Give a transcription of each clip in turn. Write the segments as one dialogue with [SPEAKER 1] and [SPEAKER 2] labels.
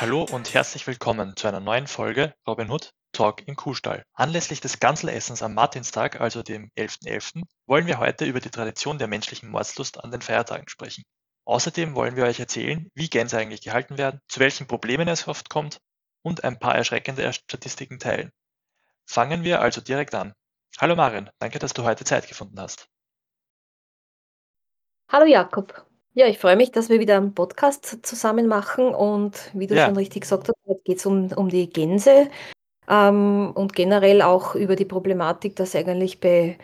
[SPEAKER 1] Hallo und herzlich willkommen zu einer neuen Folge Robin Hood Talk im Kuhstall. Anlässlich des Ganselessens am Martinstag, also dem 11.11., wollen wir heute über die Tradition der menschlichen Mordslust an den Feiertagen sprechen. Außerdem wollen wir euch erzählen, wie Gänse eigentlich gehalten werden, zu welchen Problemen es oft kommt und ein paar erschreckende Statistiken teilen. Fangen wir also direkt an. Hallo Marin, danke, dass du heute Zeit gefunden hast.
[SPEAKER 2] Hallo Jakob. Ja, ich freue mich, dass wir wieder einen Podcast zusammen machen und wie du
[SPEAKER 1] Ja.
[SPEAKER 2] schon richtig gesagt hast, heute geht es um, um die Gänse ähm, und generell auch über die Problematik, dass eigentlich bei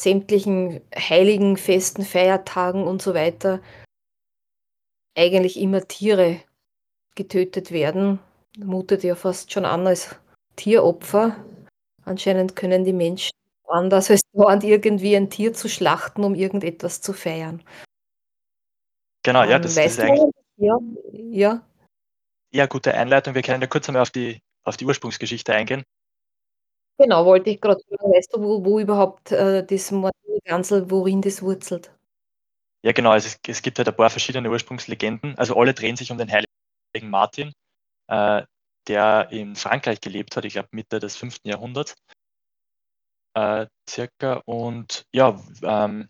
[SPEAKER 2] sämtlichen heiligen Festen, Feiertagen und so weiter eigentlich immer Tiere getötet werden. Mutet ja fast schon an als Tieropfer. Anscheinend können die Menschen anders als dauernd irgendwie ein Tier zu schlachten, um irgendetwas zu feiern.
[SPEAKER 1] Genau, ja,
[SPEAKER 2] Ähm,
[SPEAKER 1] das, das ist eigentlich
[SPEAKER 2] ja, ja,
[SPEAKER 1] eine gute Einleitung. Wir können ja kurz einmal auf die, auf die Ursprungsgeschichte eingehen.
[SPEAKER 2] genau, wollte ich gerade fragen, weißt du, wo, wo überhaupt äh, das Gansel, worin das wurzelt?
[SPEAKER 1] Ja, genau, also es, es gibt halt ein paar verschiedene Ursprungslegenden. Also alle drehen sich um den heiligen Martin, äh, der in Frankreich gelebt hat, ich glaube Mitte des 5. Jahrhunderts äh, circa. Und ja, ähm,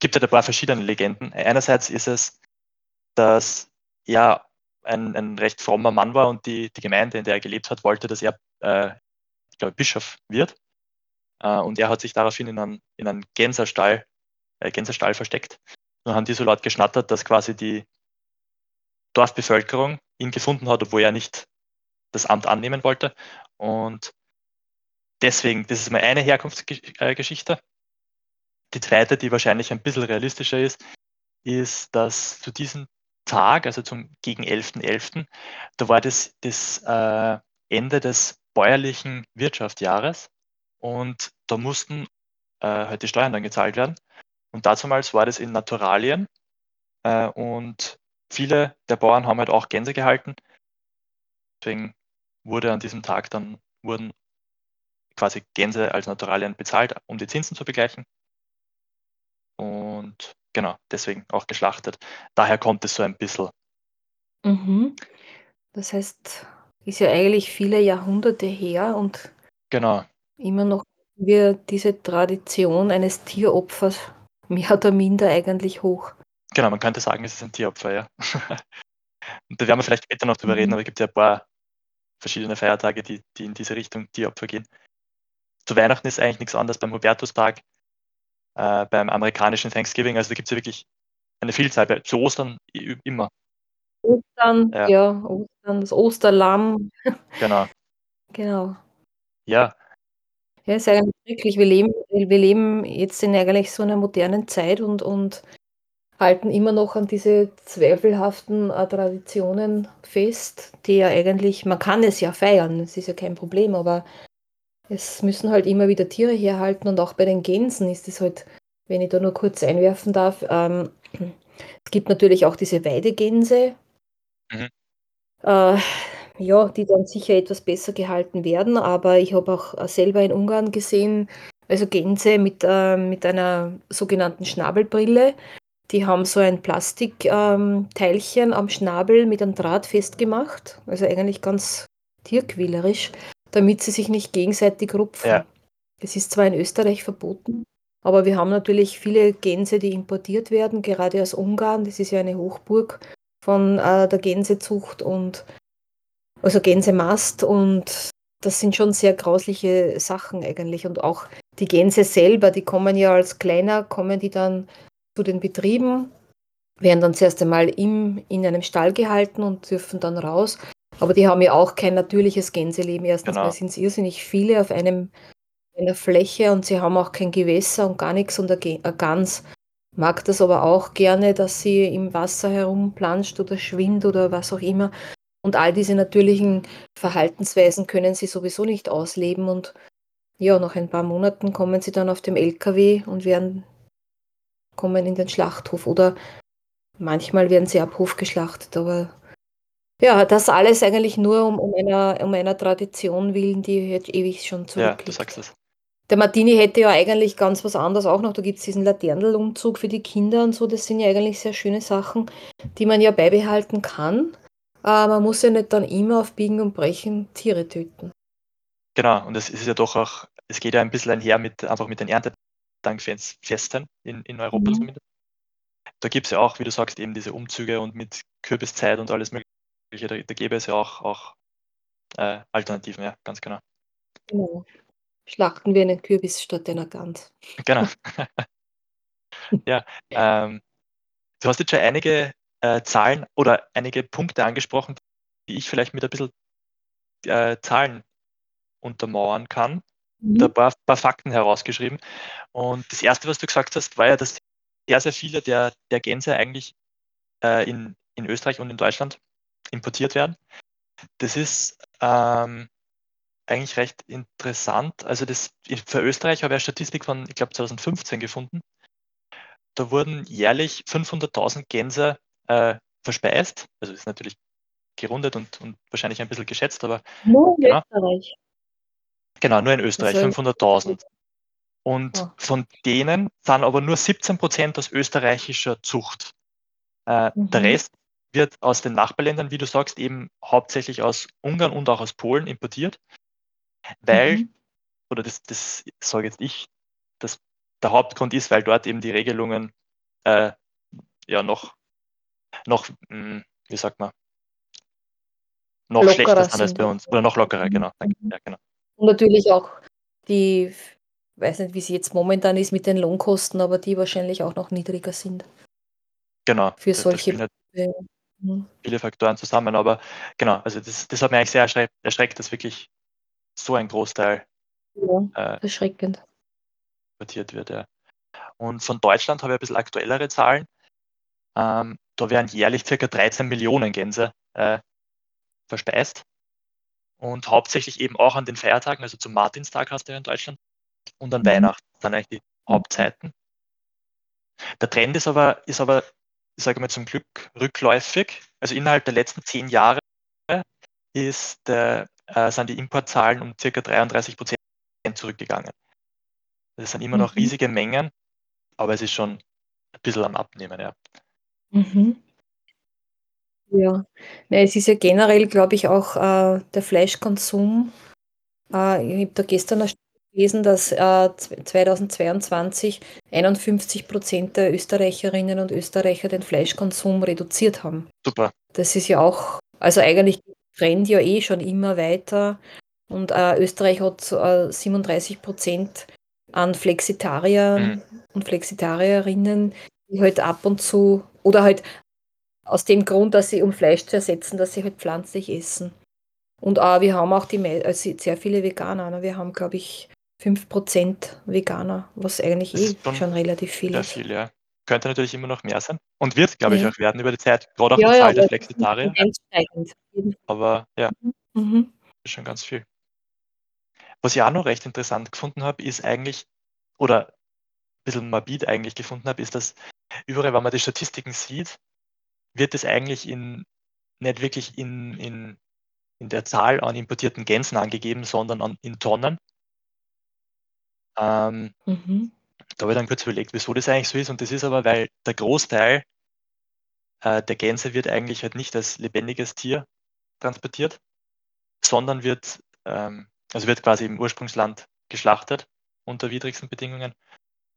[SPEAKER 1] gibt halt ein paar verschiedene Legenden. Einerseits ist es, dass er ein, ein recht frommer Mann war und die, die Gemeinde, in der er gelebt hat, wollte, dass er, äh, ich glaube, Bischof wird. Äh, und er hat sich daraufhin in einen, in einen Gänserstall, äh, Gänsestall versteckt. Nur haben die so laut geschnattert, dass quasi die Dorfbevölkerung ihn gefunden hat, obwohl er nicht das Amt annehmen wollte. Und deswegen, das ist mal eine Herkunftsgeschichte. Die zweite, die wahrscheinlich ein bisschen realistischer ist, ist, dass zu diesem Tag, also zum gegen 11.11., da war das das äh, Ende des bäuerlichen Wirtschaftsjahres und da mussten äh, halt die Steuern dann gezahlt werden. Und damals war das in Naturalien äh, und viele der Bauern haben halt auch Gänse gehalten. Deswegen wurde an diesem Tag dann wurden quasi Gänse als Naturalien bezahlt, um die Zinsen zu begleichen. Und genau, deswegen auch geschlachtet. Daher kommt es so ein bisschen.
[SPEAKER 2] Mhm. Das heißt, ist ja eigentlich viele Jahrhunderte her und
[SPEAKER 1] Genau,
[SPEAKER 2] immer noch wir diese Tradition eines Tieropfers mehr oder minder eigentlich hoch.
[SPEAKER 1] genau, man könnte sagen, es ist ein Tieropfer, ja. Und da werden wir vielleicht später noch drüber reden,
[SPEAKER 2] Mhm.
[SPEAKER 1] aber es gibt ja ein paar verschiedene Feiertage, die, die in diese Richtung Tieropfer gehen. Zu Weihnachten ist eigentlich nichts anderes beim Hubertustag, äh, beim amerikanischen Thanksgiving, also da gibt es ja wirklich eine Vielzahl, bei, zu Ostern immer,
[SPEAKER 2] Ostern,
[SPEAKER 1] Ja.
[SPEAKER 2] ja, Ostern, das Osterlamm,
[SPEAKER 1] genau.
[SPEAKER 2] genau.
[SPEAKER 1] Ja,
[SPEAKER 2] Ja, ist eigentlich wirklich, wir leben, wir leben jetzt in eigentlich so einer modernen Zeit und, und halten immer noch an diese zweifelhaften äh, Traditionen fest, die ja eigentlich, man kann es ja feiern, es ist ja kein Problem, aber es müssen halt immer wieder Tiere herhalten und auch bei den Gänsen ist es halt, wenn ich da nur kurz einwerfen darf, ähm, es gibt natürlich auch diese Weidegänse,
[SPEAKER 1] Mhm.
[SPEAKER 2] äh, ja, die dann sicher etwas besser gehalten werden, aber ich habe auch äh, selber in Ungarn gesehen, also Gänse mit, äh, mit einer sogenannten Schnabelbrille. Die haben so ein Plastikteilchen am Schnabel mit einem Draht festgemacht, also eigentlich ganz tierquälerisch, damit sie sich nicht gegenseitig rupfen.
[SPEAKER 1] Ja.
[SPEAKER 2] Es ist zwar in Österreich verboten, aber wir haben natürlich viele Gänse, die importiert werden, gerade aus Ungarn. Das ist ja eine Hochburg von äh, der Gänsezucht und also Gänsemast und das sind schon sehr grausliche Sachen eigentlich und auch die Gänse selber, die kommen ja als kleiner, kommen die dann zu den Betrieben, werden dann zuerst einmal im, in einem Stall gehalten und dürfen dann raus. Aber die haben ja auch kein natürliches Gänseleben. Erstens
[SPEAKER 1] Genau.
[SPEAKER 2] sind es irrsinnig viele auf einem, einer Fläche und sie haben auch kein Gewässer und gar nichts und eine Gans mag das aber auch gerne, dass sie im Wasser herumplanscht oder schwimmt oder was auch immer. Und all diese natürlichen Verhaltensweisen können sie sowieso nicht ausleben. Und ja, nach ein paar Monaten kommen sie dann auf dem LKW und werden, kommen in den Schlachthof. Oder manchmal werden sie ab Hof geschlachtet. Aber ja, das alles eigentlich nur um, um, einer, um einer Tradition willen, die jetzt ewig schon
[SPEAKER 1] Ja, du
[SPEAKER 2] zurückliegt.
[SPEAKER 1] sagst es.
[SPEAKER 2] der Martini hätte ja eigentlich ganz was anderes auch noch. Da gibt es diesen Laternenumzug für die Kinder und so. Das sind ja eigentlich sehr schöne Sachen, die man ja beibehalten kann. Aber man muss ja nicht dann immer auf Biegen und Brechen Tiere töten.
[SPEAKER 1] Genau, und es ist ja doch auch, es geht ja ein bisschen einher mit einfach mit den Erntedankfesten in, in Europa mhm. zumindest. Da gibt es ja auch, wie du sagst, eben diese Umzüge und mit Kürbiszeit und alles Mögliche. Da, da gäbe es ja auch, auch äh, Alternativen, ja, ganz genau.
[SPEAKER 2] Genau. Schlachten wir einen Kürbis statt einer Gans.
[SPEAKER 1] Genau. ja, ähm, du hast jetzt schon einige äh, Zahlen oder einige Punkte angesprochen, die ich vielleicht mit ein bisschen äh, Zahlen untermauern kann. Mhm. ein paar, paar, Fakten herausgeschrieben. Und das Erste, was du gesagt hast, war ja, dass sehr, sehr viele der, der Gänse eigentlich äh, in, in Österreich und in Deutschland importiert werden. Das ist ähm, eigentlich recht interessant. Also das, für Österreich habe ich eine Statistik von, ich glaube, 2015 gefunden. Da wurden jährlich 500.000 Gänse äh, verspeist. Also ist natürlich gerundet und, und wahrscheinlich ein bisschen geschätzt, aber
[SPEAKER 2] nur in genau. Österreich.
[SPEAKER 1] Genau, nur in Österreich, also 500.000. Und oh. von denen sind aber nur 17 Prozent aus österreichischer Zucht. Äh, mhm. Der Rest wird aus den Nachbarländern, wie du sagst, eben hauptsächlich aus Ungarn und auch aus Polen importiert weil, mhm. oder das, das sage jetzt ich, dass der Hauptgrund ist, weil dort eben die Regelungen äh, ja noch, noch, mh, hm, wie sagt man, noch lockerer schlechter sind als bei uns. Oder noch lockerer, mhm. genau. Ja, genau.
[SPEAKER 2] Und natürlich auch die, weiß nicht, wie sie jetzt momentan ist mit den Lohnkosten, aber die wahrscheinlich auch noch niedriger sind.
[SPEAKER 1] Genau.
[SPEAKER 2] Für solche. Halt
[SPEAKER 1] viele Faktoren zusammen, aber genau, also das, das hat mich eigentlich sehr erschreckt, erschreckt dass wirklich so ein Großteil
[SPEAKER 2] ja, äh, erschreckend.
[SPEAKER 1] importiert wird. Ja. Und von Deutschland habe ich ein bisschen aktuellere Zahlen. Ähm, da werden jährlich ca. 13 Millionen Gänse äh, verspeist. Und hauptsächlich eben auch an den Feiertagen, also zum Martinstag hast du ja in Deutschland und an mhm. Weihnachten, dann eigentlich die Hauptzeiten. Der Trend ist aber, ist aber, ich sage mal zum Glück, rückläufig. Also innerhalb der letzten zehn Jahre ist der äh, sind die Importzahlen um ca. 33 Prozent zurückgegangen. Das sind immer noch mhm. riesige Mengen, aber es ist schon ein bisschen am Abnehmen, ja.
[SPEAKER 2] Mhm. Ja, ne, es ist ja generell, glaube ich, auch äh, der Fleischkonsum. Äh, ich habe da gestern erst gelesen, dass äh, 2022 51 Prozent der Österreicherinnen und Österreicher den Fleischkonsum reduziert haben.
[SPEAKER 1] Super.
[SPEAKER 2] Das ist ja auch, also eigentlich Trend ja eh schon immer weiter. Und äh, Österreich hat äh, 37 Prozent an Flexitariern mhm. und Flexitarierinnen, die halt ab und zu oder halt aus dem Grund, dass sie um Fleisch zu ersetzen, dass sie halt pflanzlich essen. Und äh, wir haben auch die, also sehr viele Veganer. Ne? Wir haben, glaube ich, 5% Veganer, was eigentlich eh schon, schon, relativ viel
[SPEAKER 1] ist. Viel, ja könnte natürlich immer noch mehr sein und wird, glaube ich, auch werden über die Zeit, gerade auch ja, die Zahl ja, der Flexitarier. Aber ja, mhm. mhm. ist schon ganz viel. Was ich auch noch recht interessant gefunden habe, ist eigentlich, oder ein bisschen morbid eigentlich gefunden habe, ist, dass überall, wenn man die Statistiken sieht, wird es eigentlich in, nicht wirklich in, in, in der Zahl an importierten Gänsen angegeben, sondern an, in Tonnen. Ähm, mhm. Da habe ich dann kurz überlegt, wieso das eigentlich so ist. Und das ist aber, weil der Großteil äh, der Gänse wird eigentlich halt nicht als lebendiges Tier transportiert, sondern wird, ähm, also wird quasi im Ursprungsland geschlachtet unter widrigsten Bedingungen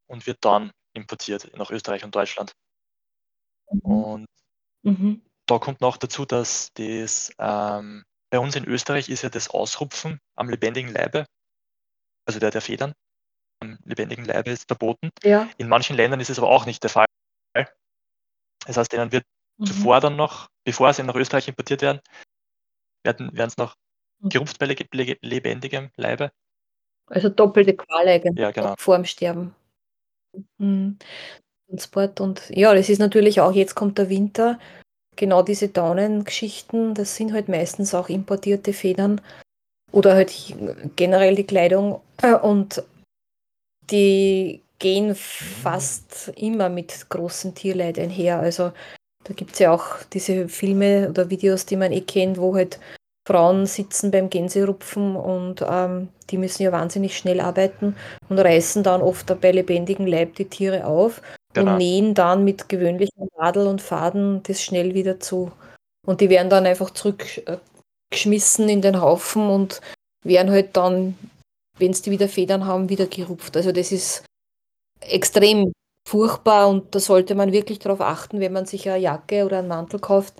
[SPEAKER 1] und wird dann importiert nach Österreich und Deutschland. Mhm. Und mhm. da kommt noch dazu, dass das ähm, bei uns in Österreich ist ja das Ausrupfen am lebendigen Leibe, also der, der Federn, am lebendigen Leibe ist verboten.
[SPEAKER 2] Ja.
[SPEAKER 1] In manchen Ländern ist es aber auch nicht der Fall. Das heißt, denen wird mhm. zuvor dann noch, bevor sie nach Österreich importiert werden, werden es noch mhm. gerupft bei lebendigem Leibe.
[SPEAKER 2] Also doppelte Qual eigentlich
[SPEAKER 1] ja, genau.
[SPEAKER 2] vor dem Sterben. Mhm. Transport und ja, das ist natürlich auch, jetzt kommt der Winter, genau diese Daunengeschichten, das sind halt meistens auch importierte Federn oder halt generell die Kleidung und die gehen fast immer mit großem Tierleid einher. Also da gibt es ja auch diese Filme oder Videos, die man eh kennt, wo halt Frauen sitzen beim Gänserupfen und ähm, die müssen ja wahnsinnig schnell arbeiten und reißen dann oft bei lebendigem Leib die Tiere auf
[SPEAKER 1] Genau.
[SPEAKER 2] und nähen dann mit gewöhnlichen Nadel und Faden das schnell wieder zu. Und die werden dann einfach zurückgeschmissen in den Haufen und werden halt dann, wenn sie wieder Federn haben, wieder gerupft. Also das ist extrem furchtbar und da sollte man wirklich darauf achten, wenn man sich eine Jacke oder einen Mantel kauft,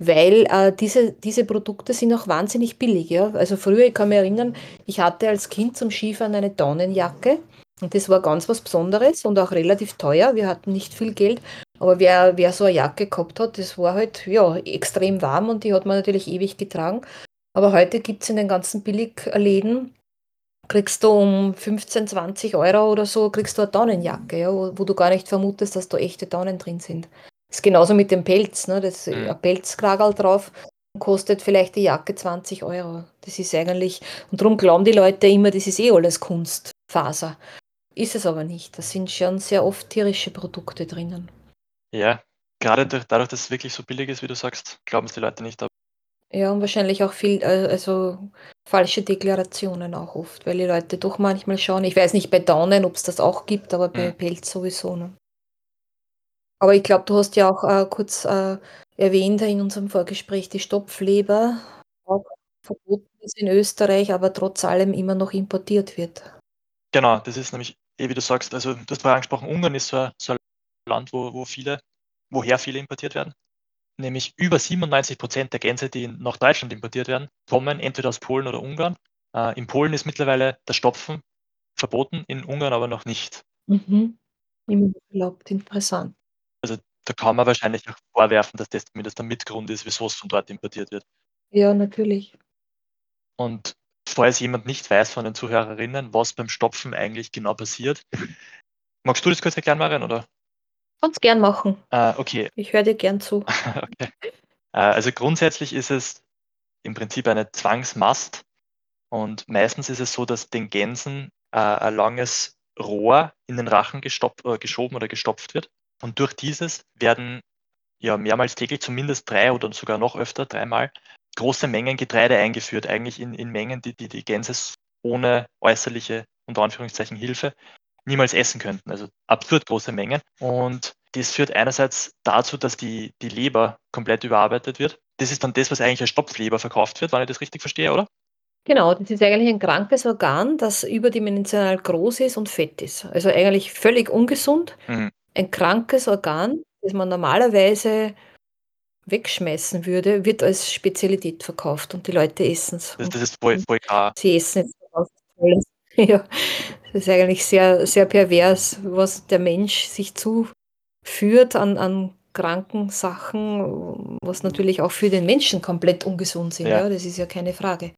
[SPEAKER 2] weil äh, diese, diese Produkte sind auch wahnsinnig billig. Ja? Also früher, ich kann mich erinnern, ich hatte als Kind zum Skifahren eine Daunenjacke und das war ganz was Besonderes und auch relativ teuer. Wir hatten nicht viel Geld, aber wer, wer so eine Jacke gehabt hat, das war halt ja, extrem warm und die hat man natürlich ewig getragen. Aber heute gibt es in den ganzen Billigläden kriegst du um 15, 20 Euro oder so, kriegst du eine Daunenjacke, ja, wo, wo, du gar nicht vermutest, dass da echte Daunen drin sind. Das ist genauso mit dem Pelz, ne? Das ist
[SPEAKER 1] Mhm.
[SPEAKER 2] ein Pelzkragerl drauf kostet vielleicht die Jacke 20 Euro. Das ist eigentlich, und darum glauben die Leute immer, das ist eh alles Kunstfaser. Ist es aber nicht. Da sind schon sehr oft tierische Produkte drinnen.
[SPEAKER 1] Ja, gerade durch, dadurch, dass es wirklich so billig ist, wie du sagst, glauben es die Leute nicht. Aber
[SPEAKER 2] Ja, und wahrscheinlich auch viel, äh, also falsche Deklarationen auch oft, weil die Leute doch manchmal schauen. Ich weiß nicht bei Daunen, ob es das auch gibt, aber bei
[SPEAKER 1] Mhm.
[SPEAKER 2] Pelz sowieso. Ne? Aber ich glaube, du hast ja auch äh, kurz äh, erwähnt in unserem Vorgespräch die Stopfleber, auch verboten ist in Österreich, aber trotz allem immer noch importiert wird.
[SPEAKER 1] genau, das ist nämlich, eh wie du sagst, also du hast vorher angesprochen, Ungarn ist so ein, so ein Land, wo, wo viele, woher viele importiert werden. Nämlich über 97 Prozent der Gänse, die nach Deutschland importiert werden, kommen entweder aus Polen oder Ungarn. Äh, in Polen ist mittlerweile das Stopfen verboten, in Ungarn aber noch nicht.
[SPEAKER 2] Mhm. Immer noch erlaubt, interessant.
[SPEAKER 1] Da kann man wahrscheinlich auch vorwerfen, dass das zumindest der Mitgrund ist, wieso es von dort importiert wird.
[SPEAKER 2] Ja, natürlich.
[SPEAKER 1] Und falls jemand nicht weiß von den Zuhörerinnen, was beim Stopfen eigentlich genau passiert, magst du das kurz erklären, Marian, oder?
[SPEAKER 2] Kannst gern machen.
[SPEAKER 1] Äh, okay,
[SPEAKER 2] Ich höre dir gern zu.
[SPEAKER 1] okay. Äh, also grundsätzlich ist es im Prinzip eine Zwangsmast und meistens ist es so, dass den Gänsen äh, ein langes Rohr in den Rachen äh, geschoben oder gestopft wird und durch dieses werden ja mehrmals täglich, zumindest drei oder sogar noch öfter, dreimal, große Mengen Getreide eingeführt, eigentlich in, in Mengen, die, die die Gänse ohne äußerliche, unter Anführungszeichen, Hilfe niemals essen könnten. Also absurd große Mengen. Und das führt einerseits dazu, dass die, die Leber komplett überarbeitet wird. Das ist dann das, was eigentlich als Stopfleber verkauft wird, wenn ich das richtig verstehe, oder?
[SPEAKER 2] Genau, das ist eigentlich ein krankes Organ, das überdimensional groß ist und fett ist. Also eigentlich völlig ungesund.
[SPEAKER 1] Mhm.
[SPEAKER 2] Ein krankes Organ, das man normalerweise wegschmeißen würde, wird als Spezialität verkauft und die Leute essen es.
[SPEAKER 1] Das, das ist voll, voll klar.
[SPEAKER 2] Sie essen jetzt Tolles. Ja, das ist eigentlich sehr, sehr pervers, was der Mensch sich zuführt an, an kranken Sachen, was natürlich auch für den Menschen komplett ungesund sind.
[SPEAKER 1] Ja.
[SPEAKER 2] Ja. das ist ja keine Frage.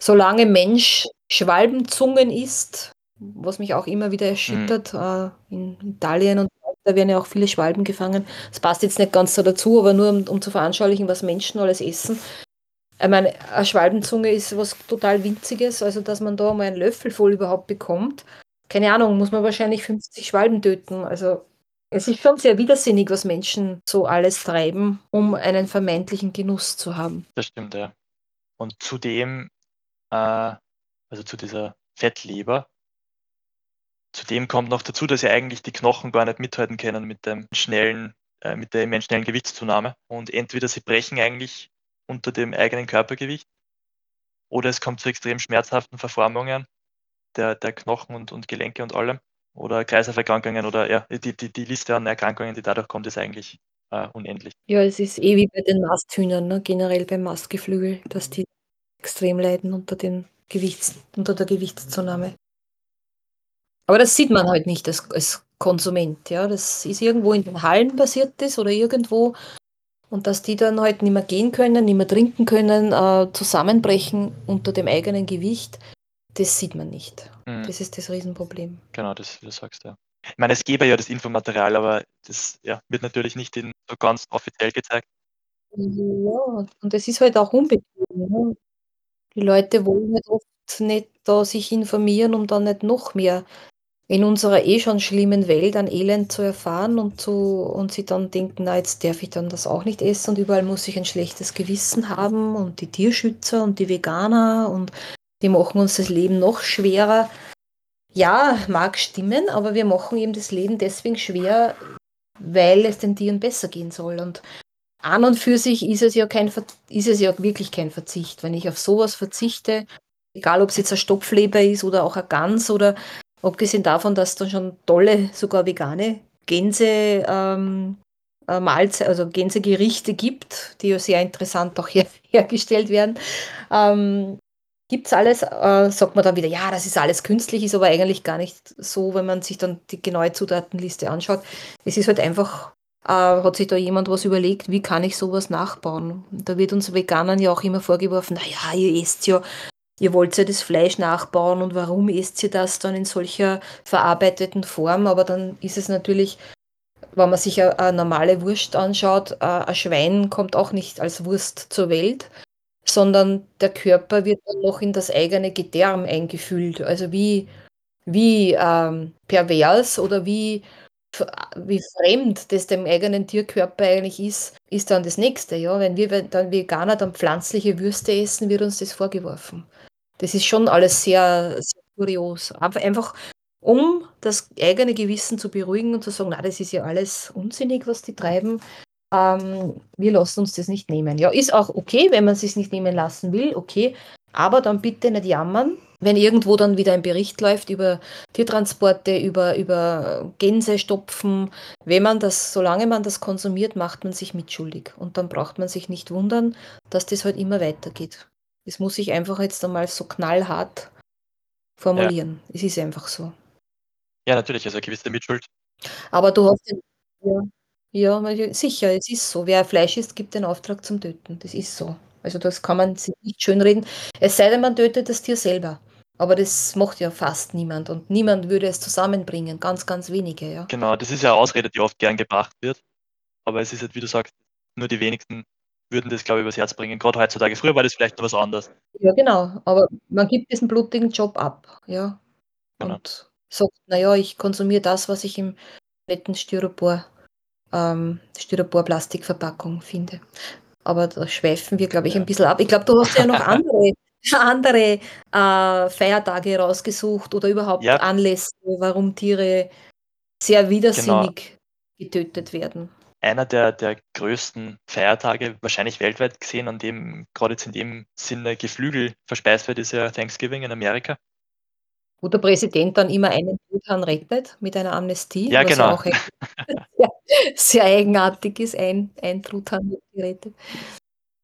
[SPEAKER 2] Solange Mensch Schwalbenzungen isst, was mich auch immer wieder erschüttert, äh, in Italien und da werden ja auch viele Schwalben gefangen. Das passt jetzt nicht ganz so dazu, aber nur um, um zu veranschaulichen, was Menschen alles essen. Ich meine, eine Schwalbenzunge ist was total Winziges, also dass man da mal einen Löffel voll überhaupt bekommt. Keine Ahnung, muss man wahrscheinlich 50 Schwalben töten. Also es ist schon sehr widersinnig, was Menschen so alles treiben, um einen vermeintlichen Genuss zu haben.
[SPEAKER 1] Das stimmt, ja. Und zudem, äh, also zu dieser Fettleber, zudem kommt noch dazu, dass ja eigentlich die Knochen gar nicht mithalten können mit dem schnellen, äh, mit der immensen schnellen Gewichtszunahme. Und entweder sie brechen eigentlich unter dem eigenen Körpergewicht oder es kommt zu extrem schmerzhaften Verformungen der, der Knochen und, und Gelenke und allem oder Kreislauferkrankungen oder ja, die, die, die Liste an Erkrankungen, die dadurch kommt, ist eigentlich äh, unendlich.
[SPEAKER 2] Ja, es ist eh wie bei den Masthühnern, ne? generell beim Mastgeflügel, dass die extrem leiden unter, den Gewichts, unter der Gewichtszunahme. Aber das sieht man halt nicht als, als Konsument. Ja? Das ist irgendwo in den Hallen passiert das oder irgendwo. Und dass die dann halt nicht mehr gehen können, nicht mehr trinken können, äh, zusammenbrechen unter dem eigenen Gewicht, das sieht man nicht.
[SPEAKER 1] Mhm.
[SPEAKER 2] Das ist das Riesenproblem.
[SPEAKER 1] Genau, das, du sagst, ja. Ich meine, es gäbe ja das Infomaterial, aber das ja, wird natürlich nicht in, so ganz offiziell gezeigt.
[SPEAKER 2] Ja, und es ist halt auch unbequem. Die Leute wollen halt oft nicht da sich informieren, um dann nicht noch mehr in unserer eh schon schlimmen Welt an Elend zu erfahren und zu und sie dann denken: „Na, jetzt darf ich dann das auch nicht essen und überall muss ich ein schlechtes Gewissen haben und die Tierschützer und die Veganer und die machen uns das Leben noch schwerer.“ Ja, mag stimmen, aber wir machen eben das Leben deswegen schwer, weil es den Tieren besser gehen soll. Und an und für sich ist es ja kein ist es ja wirklich kein Verzicht. Wenn ich auf sowas verzichte, egal ob es jetzt ein Stopfleber ist oder auch ein Gans oder Abgesehen davon, dass da schon tolle, sogar vegane Gänse, ähm, äh, Mahlzei also Gänsegerichte gibt, die ja sehr interessant auch her hergestellt werden. Ähm, es alles, äh, sagt man dann wieder, ja, das ist alles künstlich, ist aber eigentlich gar nicht so, wenn man sich dann die genaue Zutatenliste anschaut. Es ist halt einfach, äh, hat sich da jemand was überlegt, wie kann ich sowas nachbauen? Da wird uns Veganern ja auch immer vorgeworfen, naja, ihr esst ja ihr wollt ja das Fleisch nachbauen und warum isst ihr das dann in solcher verarbeiteten Form? Aber dann ist es natürlich, wenn man sich eine, eine normale Wurst anschaut, äh, ein Schwein kommt auch nicht als Wurst zur Welt, sondern der Körper wird dann noch in das eigene Gedärm eingefüllt. Also wie, wie ähm, pervers oder wie, wie fremd das dem eigenen Tierkörper eigentlich ist, ist dann das nächste. Ja? Wenn wir dann Veganer dann pflanzliche Würste essen, wird uns das vorgeworfen. Das ist schon alles sehr, sehr kurios. Einfach um das eigene Gewissen zu beruhigen und zu sagen, na, das ist ja alles unsinnig, was die treiben. Ähm, wir lassen uns das nicht nehmen. Ja, ist auch okay, wenn man es nicht nehmen lassen will, okay. Aber dann bitte nicht jammern, wenn irgendwo dann wieder ein Bericht läuft über Tiertransporte, über, über Gänsestopfen. Wenn man das, solange man das konsumiert, macht man sich mitschuldig. Und dann braucht man sich nicht wundern, dass das halt immer weitergeht. Das muss ich einfach jetzt einmal so knallhart formulieren. Ja. Es ist einfach so.
[SPEAKER 1] Ja, natürlich, also eine gewisse Mitschuld.
[SPEAKER 2] Aber du hast ja, ja, sicher, es ist so. Wer Fleisch isst, gibt den Auftrag zum Töten. Das ist so. Also das kann man sich nicht schönreden. Es sei denn, man tötet das Tier selber. Aber das macht ja fast niemand und niemand würde es zusammenbringen, ganz, ganz wenige, ja.
[SPEAKER 1] Genau, das ist ja eine Ausrede, die oft gern gebracht wird. Aber es ist halt, wie du sagst, nur die wenigsten würden das, glaube ich, übers Herz bringen. Gerade heutzutage. Früher war das vielleicht noch was anderes.
[SPEAKER 2] Ja, genau. Aber man gibt diesen blutigen Job ab, ja. Genau. Und sagt, naja, ich konsumiere das, was ich im netten Styropor, ähm, Styropor-Plastikverpackung finde. Aber da schweifen wir, glaube ich, ja. ein bisschen ab. Ich glaube, du hast ja noch andere, andere äh, Feiertage rausgesucht oder überhaupt ja. Anlässe, warum Tiere sehr widersinnig genau. getötet werden
[SPEAKER 1] einer der, der größten Feiertage, wahrscheinlich weltweit gesehen, an dem gerade jetzt in dem Sinne Geflügel verspeist wird, ist ja Thanksgiving in Amerika.
[SPEAKER 2] Wo der Präsident dann immer einen Truthahn rettet mit einer Amnestie.
[SPEAKER 1] Ja, genau.
[SPEAKER 2] auch sehr, sehr, eigenartig ist, ein, ein Truthahn wird gerettet.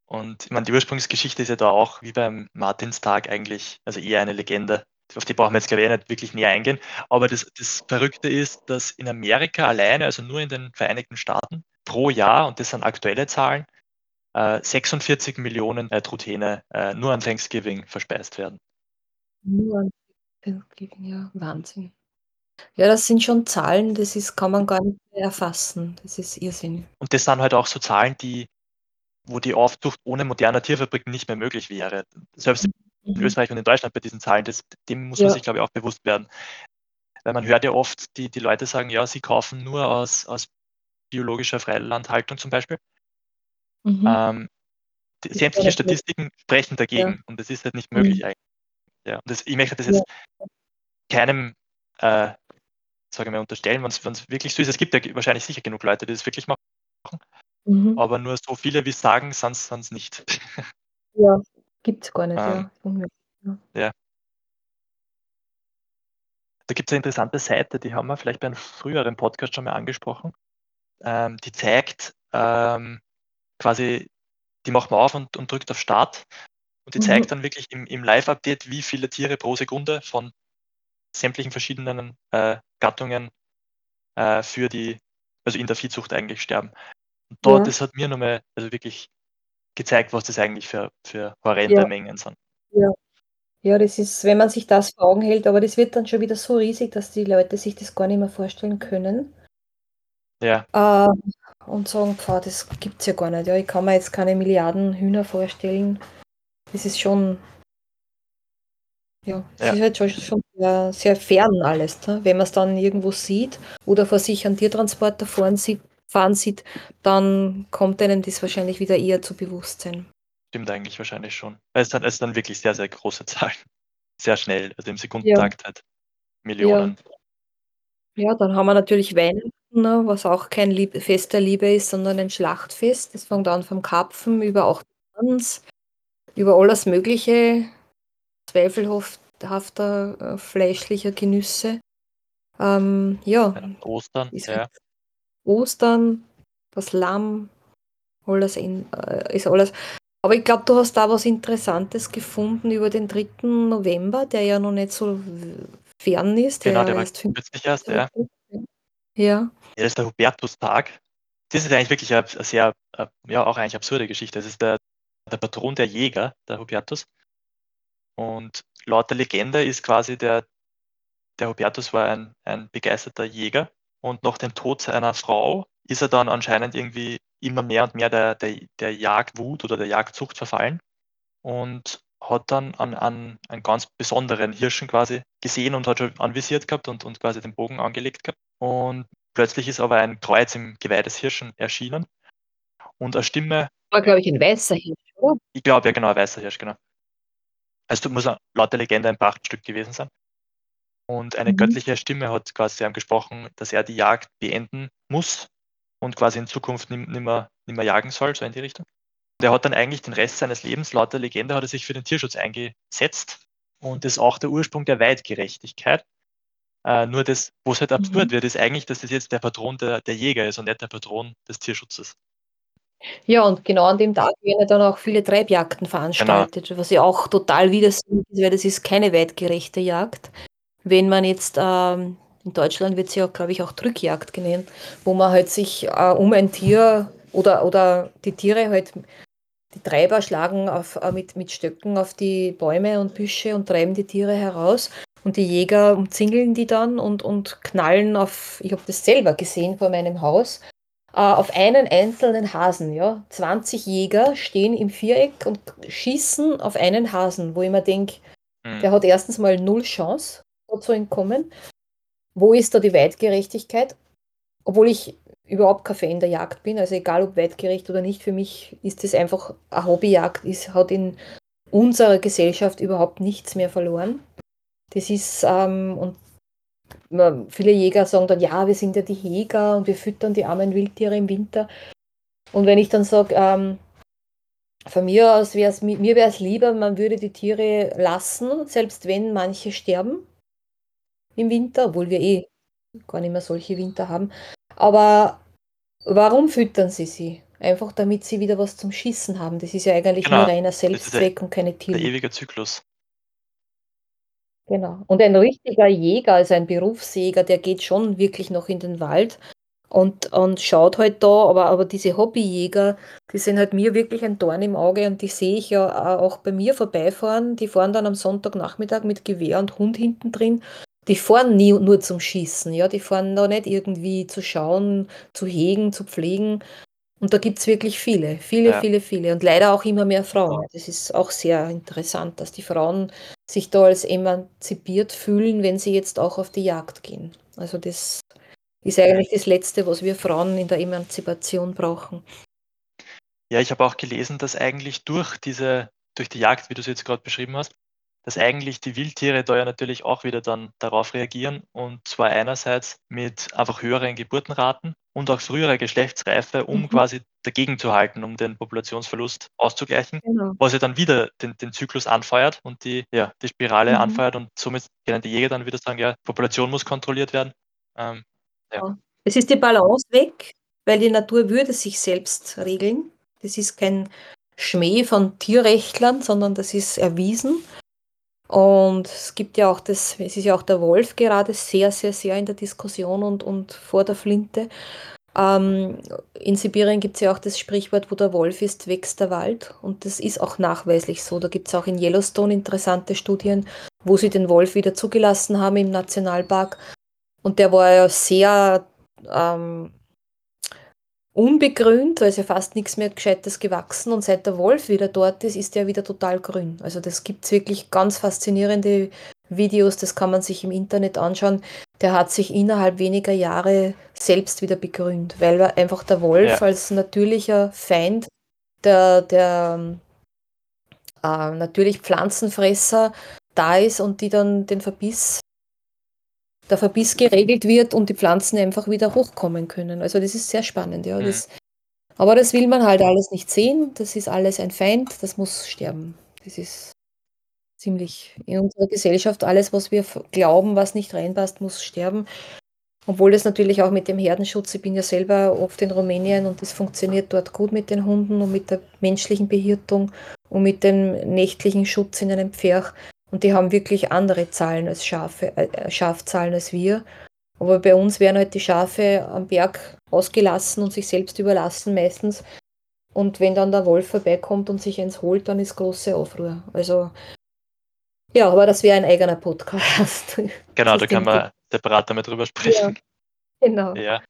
[SPEAKER 1] Und ich meine, die Ursprungsgeschichte ist ja da auch wie beim Martinstag eigentlich, also eher eine Legende. Auf die brauchen wir jetzt, glaube ich, nicht wirklich näher eingehen. Aber das, das Verrückte ist, dass in Amerika alleine, also nur in den Vereinigten Staaten, pro Jahr, und das sind aktuelle Zahlen, 46 äh, Millionen äh, Truthähne äh, nur an Thanksgiving verspeist werden.
[SPEAKER 2] Nur an Thanksgiving, ja, Wahnsinn. Ja, das sind schon Zahlen, das ist, kann man gar nicht mehr erfassen. Das ist Irrsinn.
[SPEAKER 1] Und das sind halt auch so Zahlen, die, wo die Aufzucht ohne moderne Tierfabriken nicht mehr möglich wäre. Selbst in mhm. Österreich und in Deutschland bei diesen Zahlen, das, dem muss man sich, glaube ich, auch bewusst werden. Weil man hört ja oft, die, die Leute sagen, ja, sie kaufen nur aus, aus biologischer Freilandhaltung zum Beispiel. Mhm. Ähm, die, sämtliche Statistiken sprechen dagegen ja. und das ist halt nicht möglich mhm. eigentlich. Ja, und das, ich möchte das jetzt ja. keinem, äh, sage mal, unterstellen, wenn es wirklich so ist. Es gibt ja wahrscheinlich sicher genug Leute, die das wirklich machen, mhm. aber nur so viele, wie es sagen, sind es nicht.
[SPEAKER 2] Ja, gibt es gar nicht, ähm, ja.
[SPEAKER 1] ja. Da gibt es eine interessante Seite, die haben wir vielleicht bei einem früheren Podcast schon mal angesprochen. Ähm, die zeigt ähm, quasi, die macht man auf und, und drückt auf Start und die mhm. zeigt dann wirklich im, im Live-Update, wie viele Tiere pro Sekunde von sämtlichen verschiedenen äh, Gattungen äh, für die, also in der Viehzucht eigentlich sterben. Und dort, ja. das hat mir nochmal also wirklich gezeigt, was das eigentlich für, für horrende ja. Mengen sind.
[SPEAKER 2] Ja. ja, das ist, wenn man sich das vor Augen hält, aber das wird dann schon wieder so riesig, dass die Leute sich das gar nicht mehr vorstellen können.
[SPEAKER 1] Ja.
[SPEAKER 2] Äh, und sagen, pf, das gibt es ja gar nicht. Ja, ich kann mir jetzt keine Milliarden Hühner vorstellen. Das ist schon Ja, es ja. ist halt schon, schon sehr, sehr, fern alles. Ne? Wenn man es dann irgendwo sieht oder vor sich einen Tiertransporter fahren sieht, fahren sieht, dann kommt einem das wahrscheinlich wieder eher zu Bewusstsein.
[SPEAKER 1] Stimmt eigentlich wahrscheinlich schon. Es ist dann, es dann wirklich sehr, sehr große Zahlen. Sehr schnell, also im Sekundentakt ja. halt. Millionen.
[SPEAKER 2] Ja. ja. dann haben wir natürlich Weihnachten, ne, was auch kein Lieb Fest der Liebe ist, sondern ein Schlachtfest. Das fängt an vom Karpfen über auch Tanz, über alles Mögliche, zweifelhafter, äh, fleischlicher Genüsse. Ähm, ja.
[SPEAKER 1] Ostern, ja.
[SPEAKER 2] Ostern, das Lamm, alles in, äh, ist alles. Aber ich glaube, du hast da was Interessantes gefunden über den 3. November, der ja noch nicht so fern ist.
[SPEAKER 1] Genau, der, der war erst kürzlich erst, ja.
[SPEAKER 2] Ja. ja.
[SPEAKER 1] Das ist der Hubertustag. Das ist eigentlich wirklich eine, sehr, äh, ja, auch eigentlich absurde Geschichte. Das ist der, der Patron der Jäger, der Hubertus. Und laut der Legende ist quasi der, der Hubertus war ein, ein begeisterter Jäger und nach dem Tod seiner Frau ist er dann anscheinend irgendwie immer mehr und mehr der, der, der Jagdwut oder der Jagdzucht verfallen und hat dann an, an einen ganz besonderen Hirschen quasi gesehen und hat schon anvisiert gehabt und, und quasi den Bogen angelegt gehabt. Und plötzlich ist aber ein Kreuz im Geweih des Hirschen erschienen und eine Stimme.
[SPEAKER 2] War, glaube ich, ein weißer Hirsch, oder?
[SPEAKER 1] Ich glaube, ja, genau, ein weißer Hirsch, genau. Also muss laut der Legende ein Prachtstück gewesen sein. Und eine mhm. göttliche Stimme hat quasi ihm gesprochen, dass er die Jagd beenden muss und quasi in Zukunft nicht mehr, nicht mehr jagen soll, so in die Richtung. Und er hat dann eigentlich den Rest seines Lebens, laut der Legende, hat er sich für den Tierschutz eingesetzt. Und das ist auch der Ursprung der Weitgerechtigkeit. Äh, nur das, wo es halt mhm. absurd wird, ist eigentlich, dass das jetzt der Patron der, der Jäger ist und nicht der Patron des Tierschutzes.
[SPEAKER 2] Ja, und genau an dem Tag werden dann auch viele Treibjagden genau. veranstaltet, genau. was ja auch total widersinnig ist, weil das ist keine weitgerechte Jagd. Wenn man jetzt, ähm, in Deutschland wird sie ja, glaube ich, auch Drückjagd genannt, wo man halt sich äh, um ein Tier oder, oder die Tiere halt, die Treiber schlagen auf, äh, mit, mit Stöcken auf die Bäume und Büsche und treiben die Tiere heraus. Und die Jäger umzingeln die dann und, und knallen auf, ich habe das selber gesehen vor meinem Haus, äh, auf einen einzelnen Hasen. Ja? 20 Jäger stehen im Viereck und schießen auf einen Hasen, wo ich mir denke, mhm. der hat erstens mal null Chance zu entkommen. Wo ist da die Weitgerechtigkeit? Obwohl ich überhaupt kein Fan der Jagd bin, also egal ob weitgerecht oder nicht, für mich ist das einfach eine Hobbyjagd, ist, hat in unserer Gesellschaft überhaupt nichts mehr verloren. Das ist, ähm, und viele Jäger sagen dann, ja, wir sind ja die Jäger und wir füttern die armen Wildtiere im Winter. Und wenn ich dann sage, ähm, von mir aus wäre es, mir wäre es lieber, man würde die Tiere lassen, selbst wenn manche sterben im Winter, obwohl wir eh gar nicht mehr solche Winter haben. Aber warum füttern sie sie? Einfach damit sie wieder was zum Schießen haben. Das ist ja eigentlich genau. nur reiner Selbstzweck und keine Tiere.
[SPEAKER 1] Der ewige Zyklus.
[SPEAKER 2] Genau. Und ein richtiger Jäger, also ein Berufsjäger, der geht schon wirklich noch in den Wald und, und schaut halt da, aber, aber diese Hobbyjäger, die sind halt mir wirklich ein Dorn im Auge und die sehe ich ja auch bei mir vorbeifahren. Die fahren dann am Sonntagnachmittag mit Gewehr und Hund hinten drin die fahren nie nur zum Schießen, ja, die fahren da nicht irgendwie zu schauen, zu hegen, zu pflegen. Und da gibt es wirklich viele, viele, ja. viele, viele. Und leider auch immer mehr Frauen. Das ist auch sehr interessant, dass die Frauen sich da als emanzipiert fühlen, wenn sie jetzt auch auf die Jagd gehen. Also das ist eigentlich das Letzte, was wir Frauen in der Emanzipation brauchen.
[SPEAKER 1] Ja, ich habe auch gelesen, dass eigentlich durch diese, durch die Jagd, wie du es jetzt gerade beschrieben hast, dass eigentlich die Wildtiere da ja natürlich auch wieder dann darauf reagieren und zwar einerseits mit einfach höheren Geburtenraten und auch früherer Geschlechtsreife, um mhm. quasi dagegen zu halten, um den Populationsverlust auszugleichen, genau. was ja dann wieder den, den, Zyklus anfeuert und die, ja, die Spirale mhm. anfeuert und somit können die Jäger dann wieder sagen, ja, Population muss kontrolliert werden. Ähm,
[SPEAKER 2] ja. Es ist die Balance weg, weil die Natur würde sich selbst regeln. Das ist kein Schmäh von Tierrechtlern, sondern das ist erwiesen. Und es gibt ja auch das, es ist ja auch der Wolf gerade sehr, sehr, sehr in der Diskussion und, und vor der Flinte. Ähm, in Sibirien gibt es ja auch das Sprichwort, wo der Wolf ist, wächst der Wald. Und das ist auch nachweislich so. Da gibt es auch in Yellowstone interessante Studien, wo sie den Wolf wieder zugelassen haben im Nationalpark. Und der war ja sehr ähm, unbegrünt, da ist ja fast nichts mehr Gescheites gewachsen und seit der Wolf wieder dort ist, ist der wieder total grün. Also das gibt es wirklich ganz faszinierende Videos, das kann man sich im Internet anschauen. Der hat sich innerhalb weniger Jahre selbst wieder begrünt, weil einfach der Wolf ja. als natürlicher Feind der, der äh, natürlich Pflanzenfresser da ist und die dann den Verbiss, der Verbiss geregelt wird und die Pflanzen einfach wieder hochkommen können. Also das ist sehr spannend, ja. Mhm. Das, aber das will man halt alles nicht sehen. Das ist alles ein Feind, das muss sterben. Das ist ziemlich in unserer Gesellschaft alles, was wir glauben, was nicht reinpasst, muss sterben. Obwohl das natürlich auch mit dem Herdenschutz, ich bin ja selber oft in Rumänien und das funktioniert dort gut mit den Hunden und mit der menschlichen Behirtung und mit dem nächtlichen Schutz in einem Pferch. Und die haben wirklich andere Zahlen als Schafe, äh, Schafzahlen als wir. Aber bei uns werden halt die Schafe am Berg ausgelassen und sich selbst überlassen meistens. Und wenn dann der Wolf vorbeikommt und sich eins holt, dann ist große Aufruhr. Also ja, aber das wäre ein eigener Podcast.
[SPEAKER 1] Genau, da kann man separat damit drüber sprechen.
[SPEAKER 2] Ja, genau.
[SPEAKER 1] Ja.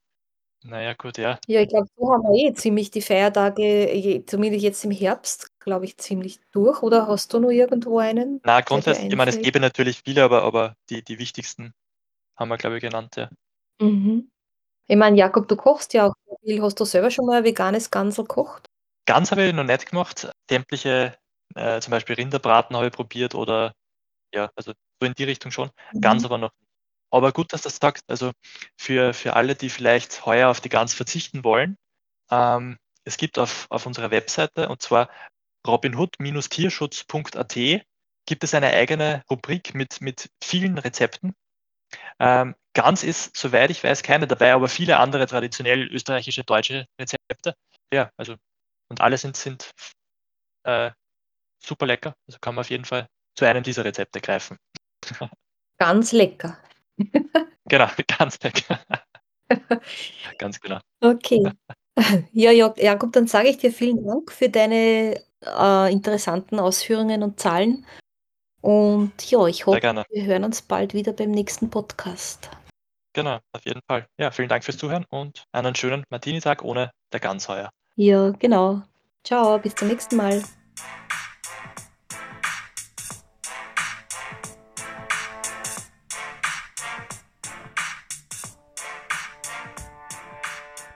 [SPEAKER 1] Naja, gut, ja.
[SPEAKER 2] Ja, ich glaube, so haben wir eh ziemlich die Feiertage, zumindest jetzt im Herbst, glaube ich, ziemlich durch. Oder hast du noch irgendwo einen?
[SPEAKER 1] Na, grundsätzlich, ich meine, es gäbe natürlich viele, aber, aber die, die wichtigsten haben wir, glaube ich, genannt, ja.
[SPEAKER 2] Mhm. Ich meine, Jakob, du kochst ja auch viel. Hast du selber schon mal ein veganes Gansel gekocht?
[SPEAKER 1] Ganz habe ich noch nicht gemacht. Sämtliche, äh, zum Beispiel Rinderbraten habe ich probiert oder ja, also so in die Richtung schon. Mhm. Ganz aber noch. Aber gut, dass das sagt. Also für, für alle, die vielleicht heuer auf die Gans verzichten wollen, ähm, es gibt auf, auf unserer Webseite und zwar robinhood-tierschutz.at gibt es eine eigene Rubrik mit, mit vielen Rezepten. Ähm, Gans ist, soweit ich weiß, keine dabei, aber viele andere traditionell österreichische, deutsche Rezepte. Ja, also, und alle sind, sind äh, super lecker. Also kann man auf jeden Fall zu einem dieser Rezepte greifen.
[SPEAKER 2] Ganz lecker.
[SPEAKER 1] genau, ganz lecker. ganz genau.
[SPEAKER 2] Okay. Ja, Jakob, dann sage ich dir vielen Dank für deine äh, interessanten Ausführungen und Zahlen. Und ja, ich hoffe, wir hören uns bald wieder beim nächsten Podcast.
[SPEAKER 1] Genau, auf jeden Fall. Ja, vielen Dank fürs Zuhören und einen schönen Martini-Tag ohne der Gansheuer.
[SPEAKER 2] Ja, genau. Ciao, bis zum nächsten Mal.